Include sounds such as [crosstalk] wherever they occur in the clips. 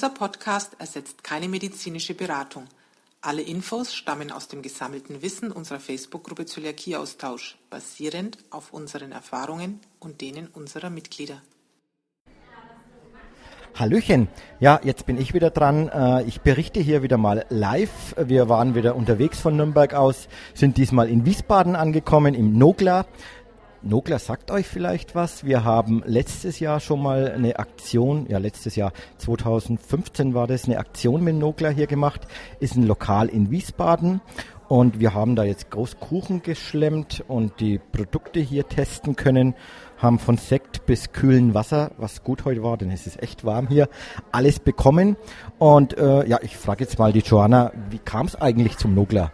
Dieser Podcast ersetzt keine medizinische Beratung. Alle Infos stammen aus dem gesammelten Wissen unserer Facebook-Gruppe Zöliakieaustausch, basierend auf unseren Erfahrungen und denen unserer Mitglieder. Hallöchen. Ja, jetzt bin ich wieder dran. Äh, ich berichte hier wieder mal live. Wir waren wieder unterwegs von Nürnberg aus, sind diesmal in Wiesbaden angekommen, im Nogla. Nogla sagt euch vielleicht was. Wir haben letztes Jahr schon mal eine Aktion, ja letztes Jahr 2015 war das, eine Aktion mit Nogla hier gemacht. Ist ein Lokal in Wiesbaden und wir haben da jetzt Großkuchen geschlemmt und die Produkte hier testen können haben von Sekt bis kühlen Wasser, was gut heute war, denn es ist echt warm hier, alles bekommen. Und äh, ja, ich frage jetzt mal die Joanna, wie kam es eigentlich zum Nugler?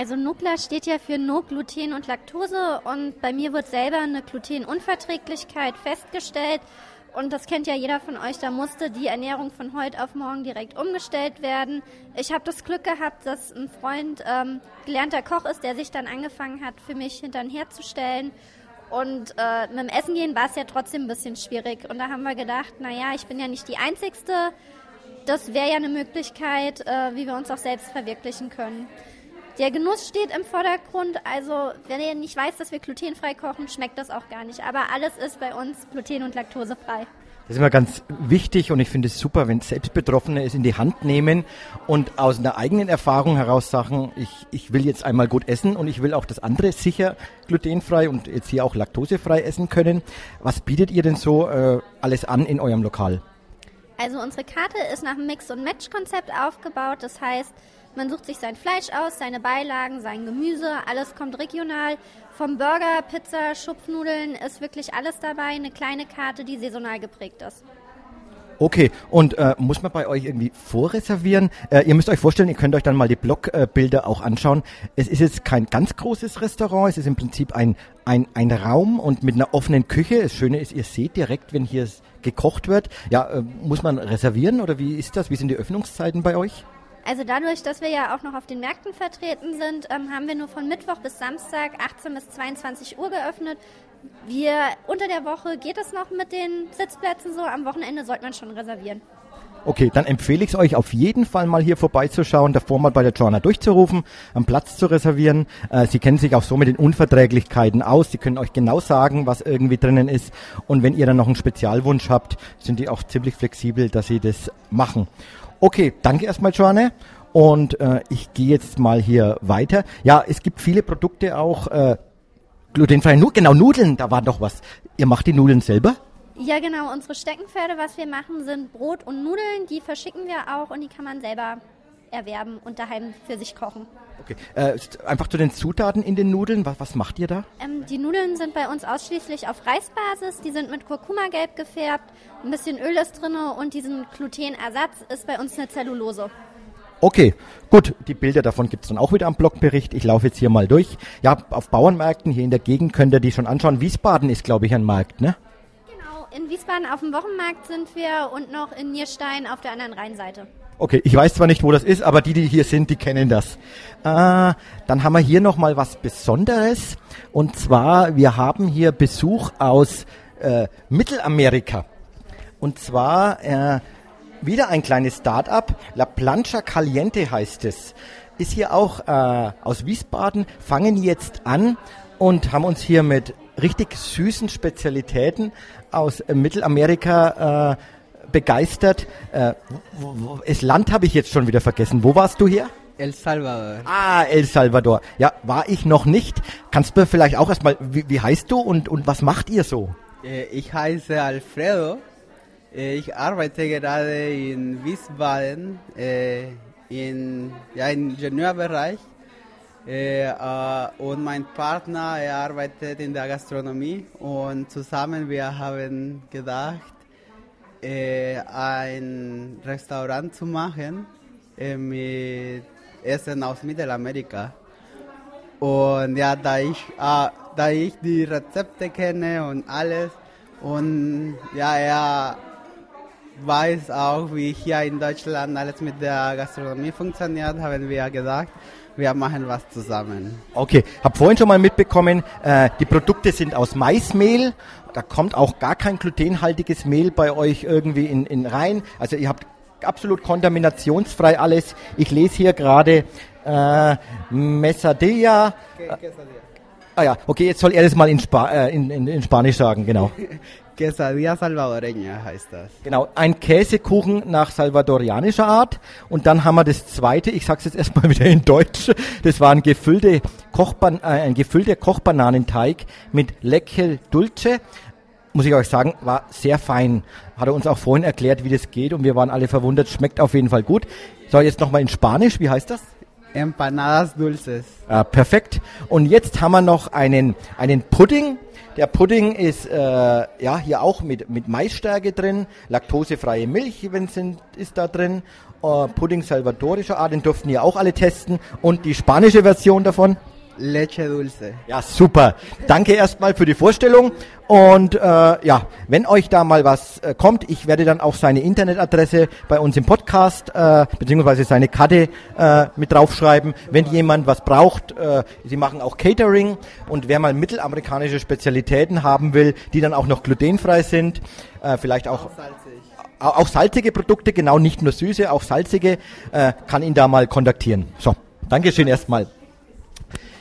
Also Nugler steht ja für No Gluten und Laktose und bei mir wird selber eine Glutenunverträglichkeit festgestellt. Und das kennt ja jeder von euch, da musste die Ernährung von heute auf morgen direkt umgestellt werden. Ich habe das Glück gehabt, dass ein Freund ähm, gelernter Koch ist, der sich dann angefangen hat, für mich hintern herzustellen. Und äh, mit dem Essen gehen war es ja trotzdem ein bisschen schwierig. Und da haben wir gedacht, naja, ich bin ja nicht die Einzigste. Das wäre ja eine Möglichkeit, äh, wie wir uns auch selbst verwirklichen können. Der Genuss steht im Vordergrund. Also, wenn ihr nicht weiß, dass wir glutenfrei kochen, schmeckt das auch gar nicht. Aber alles ist bei uns gluten- und laktosefrei. Das ist immer ganz wichtig und ich finde es super, wenn Selbstbetroffene es in die Hand nehmen und aus einer eigenen Erfahrung heraus sagen, ich, ich will jetzt einmal gut essen und ich will auch das andere sicher glutenfrei und jetzt hier auch laktosefrei essen können. Was bietet ihr denn so äh, alles an in eurem Lokal? Also unsere Karte ist nach einem Mix- und Match-Konzept aufgebaut. Das heißt, man sucht sich sein Fleisch aus, seine Beilagen, sein Gemüse, alles kommt regional. Vom Burger, Pizza, Schupfnudeln ist wirklich alles dabei. Eine kleine Karte, die saisonal geprägt ist. Okay, und äh, muss man bei euch irgendwie vorreservieren? Äh, ihr müsst euch vorstellen, ihr könnt euch dann mal die Blogbilder auch anschauen. Es ist jetzt kein ganz großes Restaurant, es ist im Prinzip ein, ein, ein Raum und mit einer offenen Küche. Das Schöne ist, ihr seht direkt, wenn hier gekocht wird. Ja, äh, muss man reservieren oder wie ist das? Wie sind die Öffnungszeiten bei euch? Also dadurch, dass wir ja auch noch auf den Märkten vertreten sind, ähm, haben wir nur von Mittwoch bis Samstag 18 bis 22 Uhr geöffnet. Wir unter der Woche geht es noch mit den Sitzplätzen so, am Wochenende sollte man schon reservieren. Okay, dann empfehle ich es euch auf jeden Fall mal hier vorbeizuschauen, davor mal bei der Joanna durchzurufen, einen Platz zu reservieren. Äh, Sie kennen sich auch so mit den Unverträglichkeiten aus. Sie können euch genau sagen, was irgendwie drinnen ist. Und wenn ihr dann noch einen Spezialwunsch habt, sind die auch ziemlich flexibel, dass sie das machen. Okay, danke erstmal, Joanne. Und äh, ich gehe jetzt mal hier weiter. Ja, es gibt viele Produkte auch äh, glutenfrei. Nu genau, Nudeln, da war doch was. Ihr macht die Nudeln selber? Ja, genau. Unsere Steckenpferde, was wir machen, sind Brot und Nudeln. Die verschicken wir auch und die kann man selber erwerben und daheim für sich kochen. Okay. Äh, einfach zu den Zutaten in den Nudeln. Was, was macht ihr da? Ähm, die Nudeln sind bei uns ausschließlich auf Reisbasis. Die sind mit Kurkuma-Gelb gefärbt. Ein bisschen Öl ist drin und diesen Glutenersatz ist bei uns eine Zellulose. Okay, gut. Die Bilder davon gibt es dann auch wieder am Blogbericht. Ich laufe jetzt hier mal durch. Ja, auf Bauernmärkten hier in der Gegend könnt ihr die schon anschauen. Wiesbaden ist, glaube ich, ein Markt, ne? Genau, in Wiesbaden auf dem Wochenmarkt sind wir und noch in Nierstein auf der anderen Rheinseite. Okay, ich weiß zwar nicht, wo das ist, aber die, die hier sind, die kennen das. Äh, dann haben wir hier nochmal was Besonderes. Und zwar, wir haben hier Besuch aus äh, Mittelamerika. Und zwar äh, wieder ein kleines Start-up. La Plancha Caliente heißt es. Ist hier auch äh, aus Wiesbaden, fangen jetzt an und haben uns hier mit richtig süßen Spezialitäten aus äh, Mittelamerika äh, begeistert. Äh, das Land habe ich jetzt schon wieder vergessen. Wo warst du hier? El Salvador. Ah, El Salvador. Ja, war ich noch nicht. Kannst du vielleicht auch erstmal, wie, wie heißt du und, und was macht ihr so? Äh, ich heiße Alfredo. Äh, ich arbeite gerade in Wiesbaden äh, in, ja, im Ingenieurbereich. und mein Partner er arbeitet in der Gastronomie und zusammen wir haben gedacht, ein Restaurant zu machen mit Essen aus Mittelamerika. Und ja, da ich, äh, da ich die Rezepte kenne und alles und ja, er weiß auch, wie hier in Deutschland alles mit der Gastronomie funktioniert, haben wir gesagt, wir machen was zusammen. Okay, habe vorhin schon mal mitbekommen, äh, die Produkte sind aus Maismehl. Da kommt auch gar kein glutenhaltiges Mehl bei euch irgendwie in, in rein. Also ihr habt absolut kontaminationsfrei alles. Ich lese hier gerade äh, Mesadilla. Ah ja, okay, jetzt soll er das mal in, Spa äh, in, in, in Spanisch sagen, genau. [laughs] Quesadilla salvadoreña heißt das. Genau, ein Käsekuchen nach salvadorianischer Art. Und dann haben wir das zweite, ich sag's jetzt erstmal [laughs] wieder in Deutsch, das war ein, gefüllte Kochban äh, ein gefüllter Kochbananenteig mit Lecce Dulce. Muss ich euch sagen, war sehr fein. Hat er uns auch vorhin erklärt, wie das geht und wir waren alle verwundert. Schmeckt auf jeden Fall gut. So, jetzt nochmal in Spanisch, wie heißt das? Empanadas dulces. Ah, perfekt. Und jetzt haben wir noch einen, einen Pudding. Der Pudding ist äh, ja hier auch mit, mit Maisstärke drin, laktosefreie Milch ist da drin, äh, Pudding salvadorischer Art, den durften ja auch alle testen. Und die spanische Version davon. Leche dulce. Ja, super. Danke erstmal für die Vorstellung. Und äh, ja, wenn euch da mal was äh, kommt, ich werde dann auch seine Internetadresse bei uns im Podcast äh, beziehungsweise seine Karte äh, mit draufschreiben. Wenn jemand was braucht, äh, sie machen auch Catering und wer mal mittelamerikanische Spezialitäten haben will, die dann auch noch glutenfrei sind, äh, vielleicht auch auch, auch salzige Produkte, genau nicht nur süße, auch salzige, äh, kann ihn da mal kontaktieren. So, Dankeschön erstmal.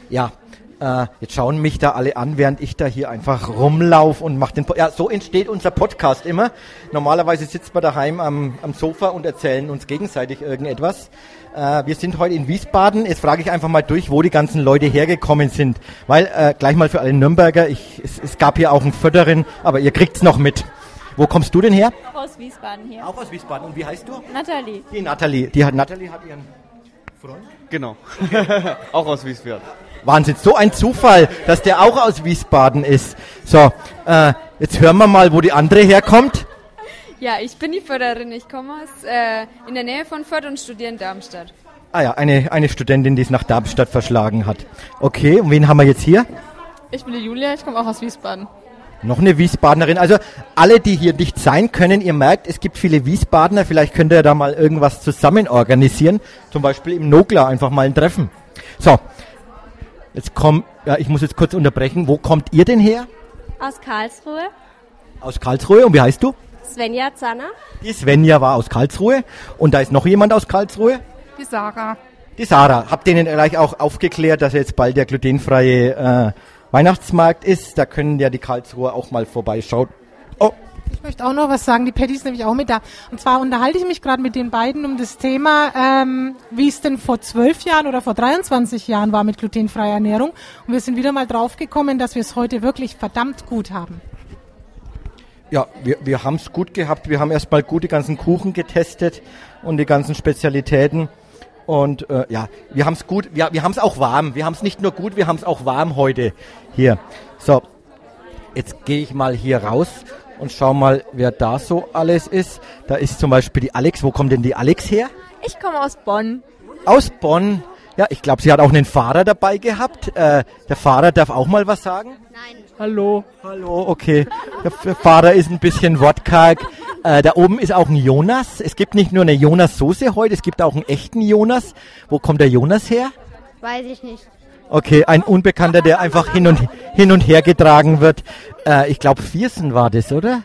Ja, äh, jetzt schauen mich da alle an, während ich da hier einfach rumlaufe und mache den. Po ja, so entsteht unser Podcast immer. Normalerweise sitzt man daheim am, am Sofa und erzählen uns gegenseitig irgendetwas. Äh, wir sind heute in Wiesbaden. Jetzt frage ich einfach mal durch, wo die ganzen Leute hergekommen sind. Weil, äh, gleich mal für alle Nürnberger, ich, es, es gab hier auch einen Förderin, aber ihr kriegt's noch mit. Wo kommst du denn her? Auch aus Wiesbaden hier. Auch aus Wiesbaden. Und wie heißt du? Nathalie. Die Nathalie. Die hat, Nathalie hat ihren Freund. Genau. [laughs] auch aus Wiesbaden. Wahnsinn, so ein Zufall, dass der auch aus Wiesbaden ist. So, äh, jetzt hören wir mal, wo die andere herkommt. Ja, ich bin die Förderin. Ich komme aus äh, in der Nähe von Fürth und studiere in Darmstadt. Ah ja, eine, eine Studentin, die es nach Darmstadt verschlagen hat. Okay, und wen haben wir jetzt hier? Ich bin die Julia, ich komme auch aus Wiesbaden. Noch eine Wiesbadenerin. Also alle, die hier nicht sein können, ihr merkt, es gibt viele Wiesbadener. Vielleicht könnt ihr da mal irgendwas zusammen organisieren. Zum Beispiel im Nogla einfach mal ein Treffen. So, jetzt komm, ja, ich muss jetzt kurz unterbrechen. Wo kommt ihr denn her? Aus Karlsruhe. Aus Karlsruhe. Und wie heißt du? Svenja Zanner. Die Svenja war aus Karlsruhe. Und da ist noch jemand aus Karlsruhe? Die Sarah. Die Sarah. Habt ihr denen gleich auch aufgeklärt, dass jetzt bald der glutenfreie äh, Weihnachtsmarkt ist? Da können ja die Karlsruher auch mal vorbeischauen. Oh, Ich möchte auch noch was sagen. Die Patty ist nämlich auch mit da. Und zwar unterhalte ich mich gerade mit den beiden um das Thema, ähm, wie es denn vor zwölf Jahren oder vor 23 Jahren war mit glutenfreier Ernährung. Und wir sind wieder mal draufgekommen, dass wir es heute wirklich verdammt gut haben. Ja, wir, wir haben es gut gehabt. Wir haben erstmal gut die ganzen Kuchen getestet und die ganzen Spezialitäten. Und äh, ja, wir haben es gut, wir, wir haben es auch warm. Wir haben es nicht nur gut, wir haben es auch warm heute hier. So, jetzt gehe ich mal hier raus und schau mal, wer da so alles ist. Da ist zum Beispiel die Alex. Wo kommt denn die Alex her? Ich komme aus Bonn. Aus Bonn. Ja, ich glaube, sie hat auch einen Fahrer dabei gehabt. Äh, der Fahrer darf auch mal was sagen. Nein. Hallo. Hallo, okay. Der Fahrer ist ein bisschen wortkarg. Äh, da oben ist auch ein Jonas. Es gibt nicht nur eine Jonas-Soße heute, es gibt auch einen echten Jonas. Wo kommt der Jonas her? Weiß ich nicht. Okay, ein Unbekannter, der einfach hin und, hin und her getragen wird. Äh, ich glaube, Viersen war das, oder?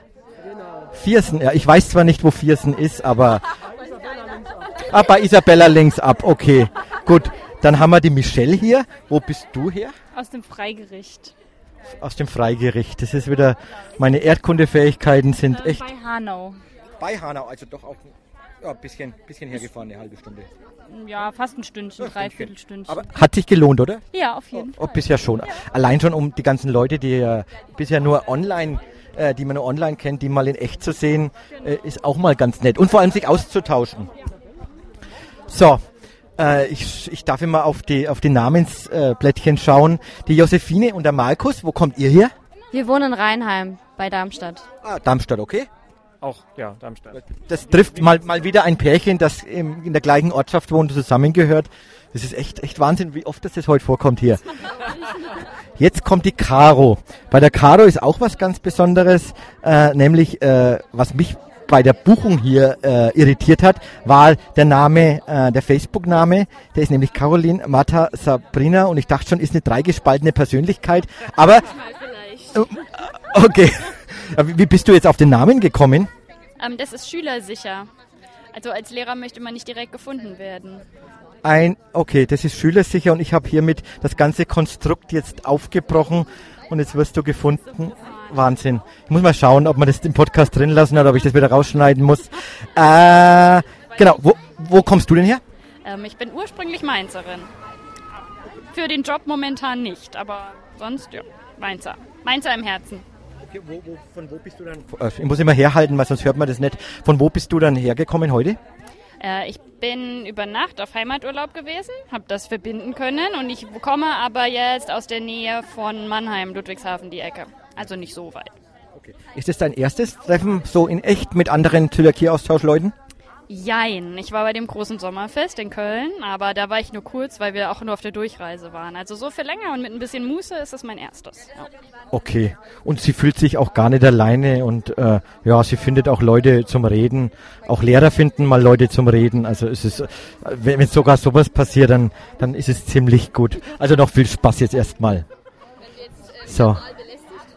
Viersen, ja. Ich weiß zwar nicht, wo Viersen ist, aber... Ah, bei Isabella links ab, okay. Gut, dann haben wir die Michelle hier. Wo bist du her? Aus dem Freigericht. Aus dem Freigericht. Das ist wieder, meine Erdkundefähigkeiten sind Äh, echt... Bei Hanau. Bei Hanau, also doch auch ein ja, bisschen, bisschen hergefahren, eine halbe Stunde. Ja, fast ein Stündchen, dreiviertel Stündchen. Aber hat sich gelohnt, oder? ja, auf jeden Oh, Fall. bisher schon. Allein schon um die ganzen Leute, die äh, bisher nur online, äh, die man nur online kennt, die mal in echt zu sehen, äh, ist auch mal ganz nett. Und vor allem sich auszutauschen. So, äh, ich, ich darf immer auf die, auf die Namensblättchen schauen. Die Josephine und der Markus, wo kommt ihr her? Wir wohnen in Rheinheim bei Darmstadt. Ah, Darmstadt, okay. Auch, ja, Darmstadt. Das trifft mal, mal wieder ein Pärchen, das im, in der gleichen Ortschaft wohnt und zusammengehört. Das ist echt, echt Wahnsinn, wie oft das, das heute vorkommt hier. Jetzt kommt die Caro. Bei der Caro ist auch was ganz Besonderes, äh, nämlich äh, was mich bei der Buchung hier äh, irritiert hat, war der Name, äh, der Facebook-Name. Der ist nämlich Caroline Martha Sabrina und ich dachte schon, ist eine dreigespaltene Persönlichkeit. Aber äh, okay. Wie bist du jetzt auf den Namen gekommen? Ähm, das ist schülersicher. Also als Lehrer möchte man nicht direkt gefunden werden. Ein, okay, das ist schülersicher und ich habe hiermit das ganze Konstrukt jetzt aufgebrochen und jetzt wirst du gefunden. Wahnsinn. Ich muss mal schauen, ob man das im Podcast drin lassen oder ob ich das wieder rausschneiden muss. Äh, genau, wo, wo kommst du denn her? Ähm, ich bin ursprünglich Mainzerin. Für den Job momentan nicht, aber sonst ja, Mainzer. Mainzer im Herzen. Okay, wo, wo, von wo bist du dann? Äh, Ich muss immer herhalten, weil sonst hört man das nicht. Von wo bist du dann hergekommen heute? Äh, ich bin über Nacht auf Heimaturlaub gewesen, habe das verbinden können und ich komme aber jetzt aus der Nähe von Mannheim, Ludwigshafen, die Ecke. Also nicht so weit. Ist das dein erstes Treffen so in echt mit anderen Zöliakie-Austauschleuten? Jein, ich war bei dem großen Sommerfest in Köln, aber da war ich nur kurz, weil wir auch nur auf der Durchreise waren. Also so viel länger und mit ein bisschen Muße ist es mein erstes. Ja. Okay. Und sie fühlt sich auch gar nicht alleine und äh, ja, sie findet auch Leute zum Reden. Auch Lehrer finden mal Leute zum Reden. Also es ist, wenn, wenn sogar sowas passiert, dann, dann ist es ziemlich gut. Also noch viel Spaß jetzt erstmal. So.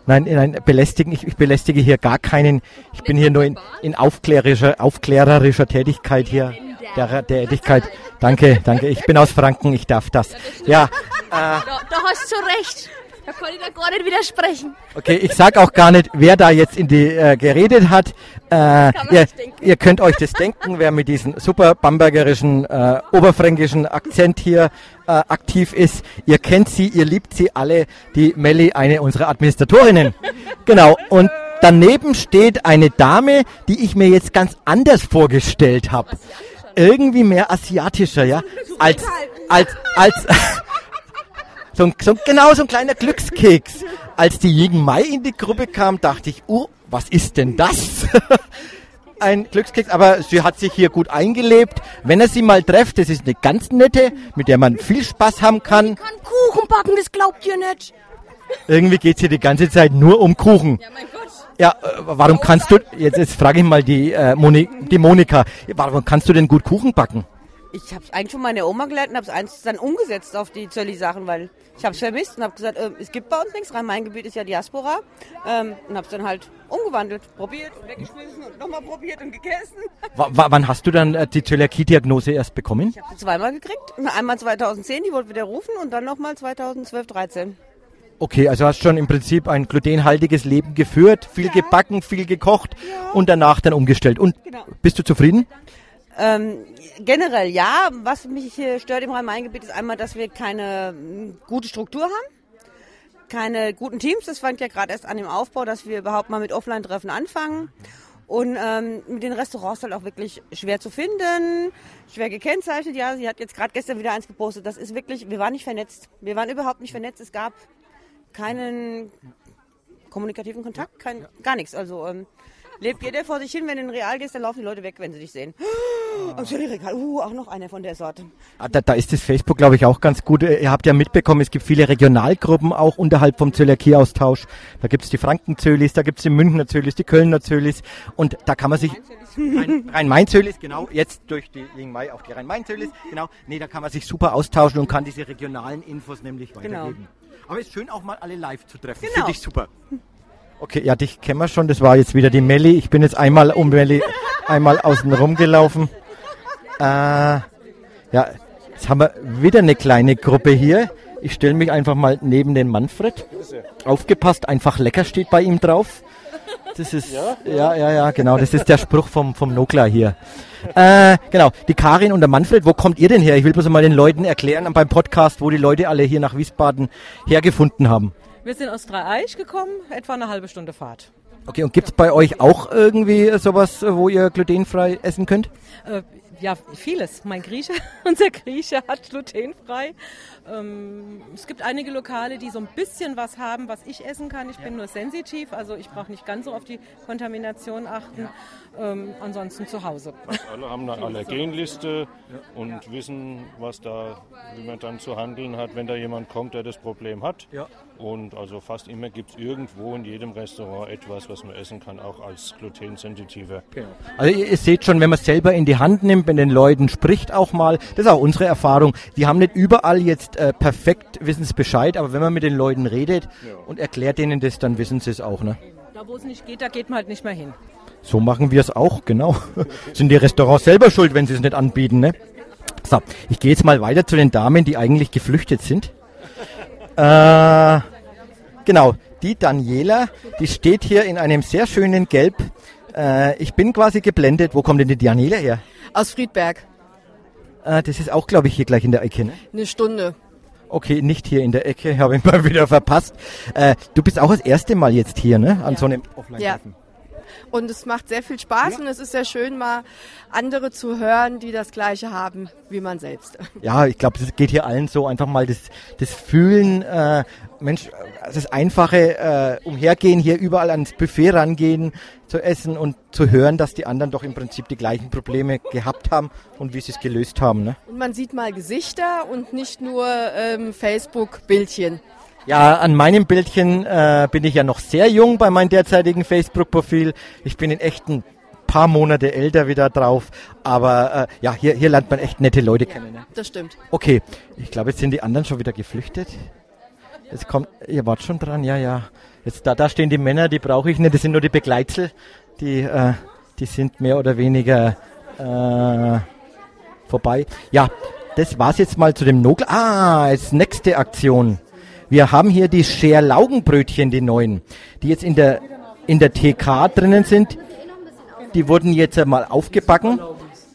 Nein, nein, belästigen. Ich, ich belästige hier gar keinen. Ich bin hier nur in, in aufklärerischer, aufklärerischer Tätigkeit hier. Der, der Tätigkeit. Danke, danke. Ich bin aus Franken, ich darf das. Ja, äh, Da, da hast du recht. Da kann ich da gar nicht widersprechen. Okay, ich sag auch gar nicht, wer da jetzt in die äh, geredet hat. Äh, ihr, ihr könnt euch das denken, wer mit diesem super bambergerischen, äh, oberfränkischen Akzent hier äh, aktiv ist. Ihr kennt sie, ihr liebt sie alle, die Melli, eine unserer Administratorinnen. Genau, und daneben steht eine Dame, die ich mir jetzt ganz anders vorgestellt habe. Irgendwie mehr asiatischer, ja? [laughs] Als, als, als, so, ein- so, genau so ein kleiner Glückskeks. Als die Jigen Mai in die Gruppe kam, dachte ich, oh, was ist denn das? [laughs] ein Glückskeks, aber sie hat sich hier gut eingelebt. Wenn er sie mal trefft, das ist eine ganz nette, mit der man viel Spaß haben kann. Kann Kuchen backen, das glaubt ihr nicht. Irgendwie geht's hier die ganze Zeit nur um Kuchen. Ja, mein Gott. Ja, äh, warum kannst du, jetzt, jetzt frage ich mal die, äh, Moni, die Monika, warum kannst du denn gut Kuchen backen? Ich habe eigentlich von meiner Oma gelernt und habe es eins dann umgesetzt auf die Zölli-Sachen, weil ich habe es vermisst und habe gesagt, äh, es gibt bei uns nichts. Rhein-Main-Gebiet ist ja Diaspora ähm, und habe es dann halt umgewandelt, probiert, weggeschmissen und nochmal probiert und gegessen. W wann hast du dann äh, die Zöliakie-Diagnose erst bekommen? Ich habe sie zweimal gekriegt. Einmal 2010, die wollte wieder rufen und dann nochmal 2012, 13. Okay, also hast schon im Prinzip ein glutenhaltiges Leben geführt, viel gebacken, viel gekocht und danach dann umgestellt. Und Genau. bist du zufrieden? Ähm, generell ja. Was mich hier stört im Rhein-Main-Gebiet ist einmal, dass wir keine mm, gute Struktur haben. Keine guten Teams. Das fängt ja gerade erst an im Aufbau, dass wir überhaupt mal mit Offline-Treffen anfangen. Und ähm, mit den Restaurants halt auch wirklich schwer zu finden, schwer gekennzeichnet. Ja, sie hat jetzt gerade gestern wieder eins gepostet. Das ist wirklich, wir waren nicht vernetzt. Wir waren überhaupt nicht vernetzt. Es gab keinen kommunikativen Kontakt, kein, gar nichts. Also ähm, lebt jeder vor sich hin. Wenn du in Real gehst, dann laufen die Leute weg, wenn sie dich sehen. Oh, Regal. Uh, auch noch einer von der Sorte. Ah, Da, da ist das Facebook, glaube ich, auch ganz gut. Äh, Ihr habt ja mitbekommen, es gibt viele Regionalgruppen auch unterhalb vom Zöliakie-Austausch. Da gibt's die Franken-Zölis, da gibt's die Münchner Zölis, die Kölner Zölis. Und da kann man sich... Rhein- Rhein-Main-Zölis, genau. Jetzt durch die Ling Mai auch die Rhein-Main-Zölis. Genau. Nee, da kann man sich super austauschen und kann diese regionalen Infos nämlich weitergeben. Aber ist schön auch mal alle live zu treffen. Genau. Finde ich super. Okay, ja, dich kennen wir schon. Das war jetzt wieder die Melli. Ich bin jetzt einmal um Melli einmal außen rumgelaufen. Äh, ja, jetzt haben wir wieder eine kleine Gruppe hier. Ich stelle mich einfach mal neben den Manfred. Aufgepasst, einfach lecker steht bei ihm drauf. Das ist, ja, ja, ja, genau. Das ist der Spruch vom, vom Nokla hier. Äh, genau. Die Karin und der Manfred, wo kommt ihr denn her? Ich will bloß mal den Leuten erklären beim Podcast, wo die Leute alle hier nach Wiesbaden hergefunden haben. Wir sind aus Dreieich gekommen, etwa eine halbe Stunde Fahrt. Okay, und gibt's bei euch auch irgendwie sowas, wo ihr glutenfrei essen könnt? Äh, ja, vieles. Mein Grieche, [laughs] unser Grieche hat glutenfrei. Ähm, es gibt einige Lokale, die so ein bisschen was haben, was ich essen kann. Ich bin nur sensitiv, also ich brauche nicht ganz so auf die Kontamination achten. Ähm, ansonsten zu Hause. Alle haben eine [laughs] Allergenliste und wissen, was da, wie man dann zu handeln hat, wenn da jemand kommt, der das Problem hat. Ja. Und also fast immer gibt es irgendwo in jedem Restaurant etwas, was man essen kann, auch als glutensensitiver. Also ihr, ihr seht schon, wenn man es selber in die Hand nimmt, mit den Leuten spricht auch mal, das ist auch unsere Erfahrung. Die haben nicht überall jetzt äh, perfekt, wissen es Bescheid, aber wenn man mit den Leuten redet und erklärt denen das, dann wissen sie es auch. Ne? Da, wo es nicht geht, da geht man halt nicht mehr hin. So machen wir es auch, genau. [laughs] Sind die Restaurants selber schuld, wenn sie es nicht anbieten, ne? So, ich gehe jetzt mal weiter zu den Damen, die eigentlich geflüchtet sind. Äh, genau, die Daniela, die steht hier in einem sehr schönen Gelb. Äh, ich bin quasi geblendet. Wo kommt denn die Daniela her? Aus Friedberg. Äh, das ist auch, glaube ich, hier gleich in der Ecke, ne? Eine Stunde. Okay, nicht hier in der Ecke, habe ich mal [laughs] wieder verpasst. Äh, du bist auch das erste Mal jetzt hier, ne? An so einem Offline-Treffen. Ja. Und es macht sehr viel Spaß und es ist sehr schön, mal andere zu hören, die das Gleiche haben wie man selbst. [laughs] Ja, ich glaube, es geht hier allen so einfach mal das, das Fühlen, äh, Mensch, das einfache äh, Umhergehen, hier überall ans Buffet rangehen, zu essen und zu hören, dass die anderen doch im Prinzip die gleichen Probleme gehabt haben und wie sie es gelöst haben. Ne? Und man sieht mal Gesichter und nicht nur ähm, Facebook-Bildchen. Ja, an meinem Bildchen äh, bin ich ja noch sehr jung bei meinem derzeitigen Facebook-Profil. Ich bin in echten paar Monate älter wieder drauf. Aber äh, ja, hier, hier lernt man echt nette Leute ja, kennen. Ne? Das stimmt. Okay, ich glaube, jetzt sind die anderen schon wieder geflüchtet. Jetzt kommt, ihr wart schon dran, ja, ja. Jetzt da, da stehen die Männer, die brauche ich nicht, das sind nur die Begleitzel. Die, äh, die sind mehr oder weniger äh, vorbei. Ja, das war's jetzt mal zu dem Nogel. Ah, jetzt nächste Aktion. Wir haben hier die Scherlaugenbrötchen, die neuen, die jetzt in der, in der TK drinnen sind. Die wurden jetzt mal aufgebacken.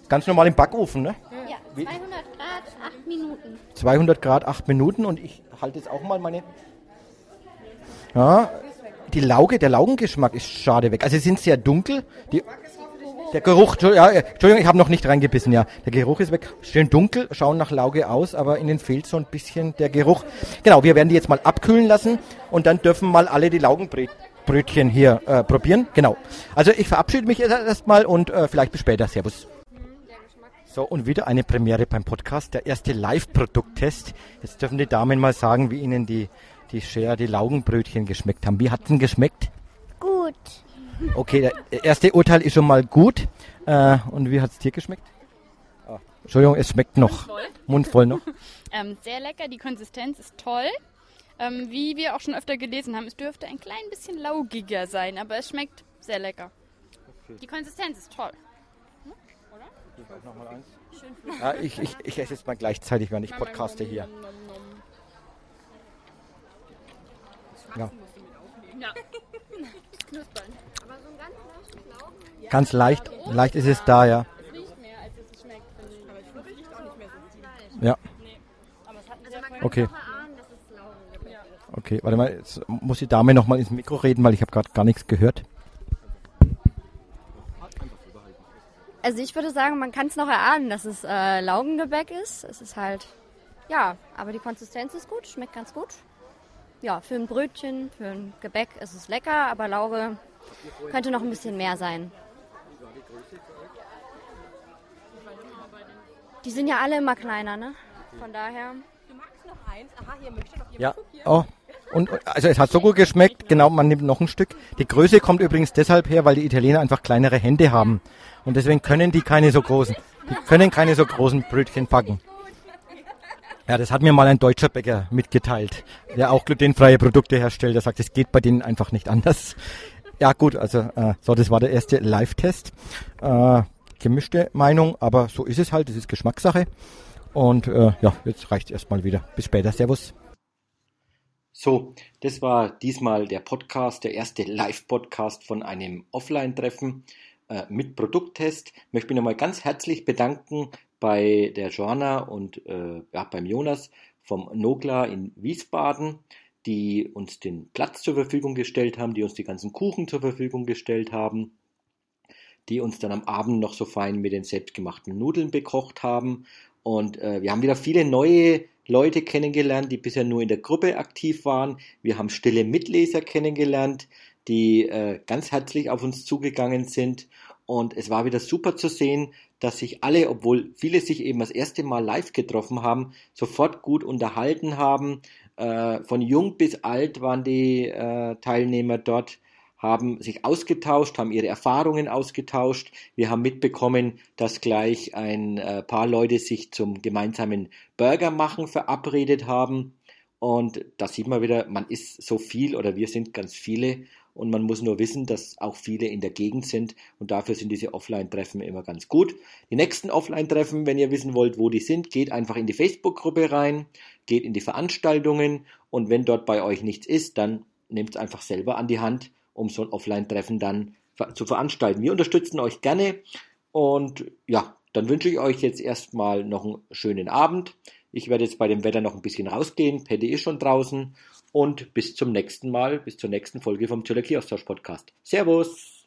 Ganz normal im Backofen, ne? Ja, 200 Grad, 8 Minuten. 200 Grad, 8 Minuten und ich halte jetzt auch mal meine. Ja, die Lauge, der Laugengeschmack ist schade weg. Also sie sind sehr dunkel. Die, der Geruch, ja, Entschuldigung, ich habe noch nicht reingebissen, ja. Der Geruch ist weg. Schön dunkel, schauen nach Lauge aus, aber ihnen fehlt so ein bisschen der Geruch. Genau, wir werden die jetzt mal abkühlen lassen und dann dürfen mal alle die Laugenbrötchen hier äh, probieren. Genau. Also ich verabschiede mich erstmal und äh, vielleicht bis später. Servus. So, und wieder eine Premiere beim Podcast, der erste Live-Produkttest. Jetzt dürfen die Damen mal sagen, wie ihnen die, die Share, die Laugenbrötchen geschmeckt haben. Wie hat's denn geschmeckt? Gut. Okay, der erste Urteil ist schon mal gut. Äh, und wie hat's dir geschmeckt? Ah, Entschuldigung, es schmeckt noch. Mundvoll. Mundvoll noch. [laughs] Ähm, sehr lecker, die Konsistenz ist toll. Ähm, wie wir auch schon öfter gelesen haben, es dürfte ein klein bisschen laugiger sein, aber es schmeckt sehr lecker. Die Konsistenz ist toll. Hm? Oder? Noch mal eins. Ja, ich, ich, ich esse jetzt mal gleichzeitig, wenn ich podcaste hier. Ja. Ja. [laughs] Knuspern. Aber so ein ganz leichtes Laugen. Ganz leicht, leicht ist es da, ja. Ja. Okay. Okay, warte mal, jetzt muss die Dame noch mal ins Mikro reden, weil ich habe gerade gar nichts gehört. Also ich würde sagen, man kann es noch erahnen, dass es äh, Laugengebäck ist. Es ist halt, ja, aber die Konsistenz ist gut, schmeckt ganz gut. Ja, für ein Brötchen, für ein Gebäck ist es lecker, aber Lauge könnte noch ein bisschen mehr sein. Die sind ja alle immer kleiner, ne? Von daher. Du magst noch eins? Aha, hier möchte noch jemand Ja. probieren. Oh. Und also es hat so gut geschmeckt, genau, man nimmt noch ein Stück. Die Größe kommt übrigens deshalb her, weil die Italiener einfach kleinere Hände haben. Und deswegen können die keine so großen, die können keine so großen Brötchen packen. Ja, das hat mir mal ein deutscher Bäcker mitgeteilt, der auch glutenfreie Produkte herstellt. Der sagt, es geht bei denen einfach nicht anders. Ja gut, also äh, so, das war der erste Live-Test. Äh, gemischte Meinung, aber so ist es halt, das ist Geschmackssache. Und äh, ja, jetzt reicht erstmal wieder. Bis später, Servus. So, das war diesmal der Podcast, der erste Live-Podcast von einem Offline-Treffen äh, mit Produkttest. Ich möchte mich nochmal ganz herzlich bedanken bei der Joanna und äh, ja, beim Jonas vom Nogla in Wiesbaden, die uns den Platz zur Verfügung gestellt haben, die uns die ganzen Kuchen zur Verfügung gestellt haben, die uns dann am Abend noch so fein mit den selbstgemachten Nudeln bekocht haben. Und äh, wir haben wieder viele neue Leute kennengelernt, die bisher nur in der Gruppe aktiv waren. Wir haben stille Mitleser kennengelernt, die äh, ganz herzlich auf uns zugegangen sind. Und es war wieder super zu sehen, dass sich alle, obwohl viele sich eben das erste Mal live getroffen haben, sofort gut unterhalten haben. Äh, von jung bis alt waren die äh, Teilnehmer dort haben sich ausgetauscht, haben ihre Erfahrungen ausgetauscht. Wir haben mitbekommen, dass gleich ein äh, paar Leute sich zum gemeinsamen Burger machen verabredet haben. Und da sieht man wieder, man ist so viel oder wir sind ganz viele und man muss nur wissen, dass auch viele in der Gegend sind und dafür sind diese Offline-Treffen immer ganz gut. Die nächsten Offline-Treffen, wenn ihr wissen wollt, wo die sind, geht einfach in die Facebook-Gruppe rein, geht in die Veranstaltungen und wenn dort bei euch nichts ist, dann nehmt es einfach selber an die Hand, um so ein Offline-Treffen dann zu veranstalten. Wir unterstützen euch gerne und ja, dann wünsche ich euch jetzt erstmal noch einen schönen Abend. Ich werde jetzt bei dem Wetter noch ein bisschen rausgehen. Paddy ist schon draußen und bis zum nächsten Mal, bis zur nächsten Folge vom Zöliakie-Austausch-Podcast. Servus!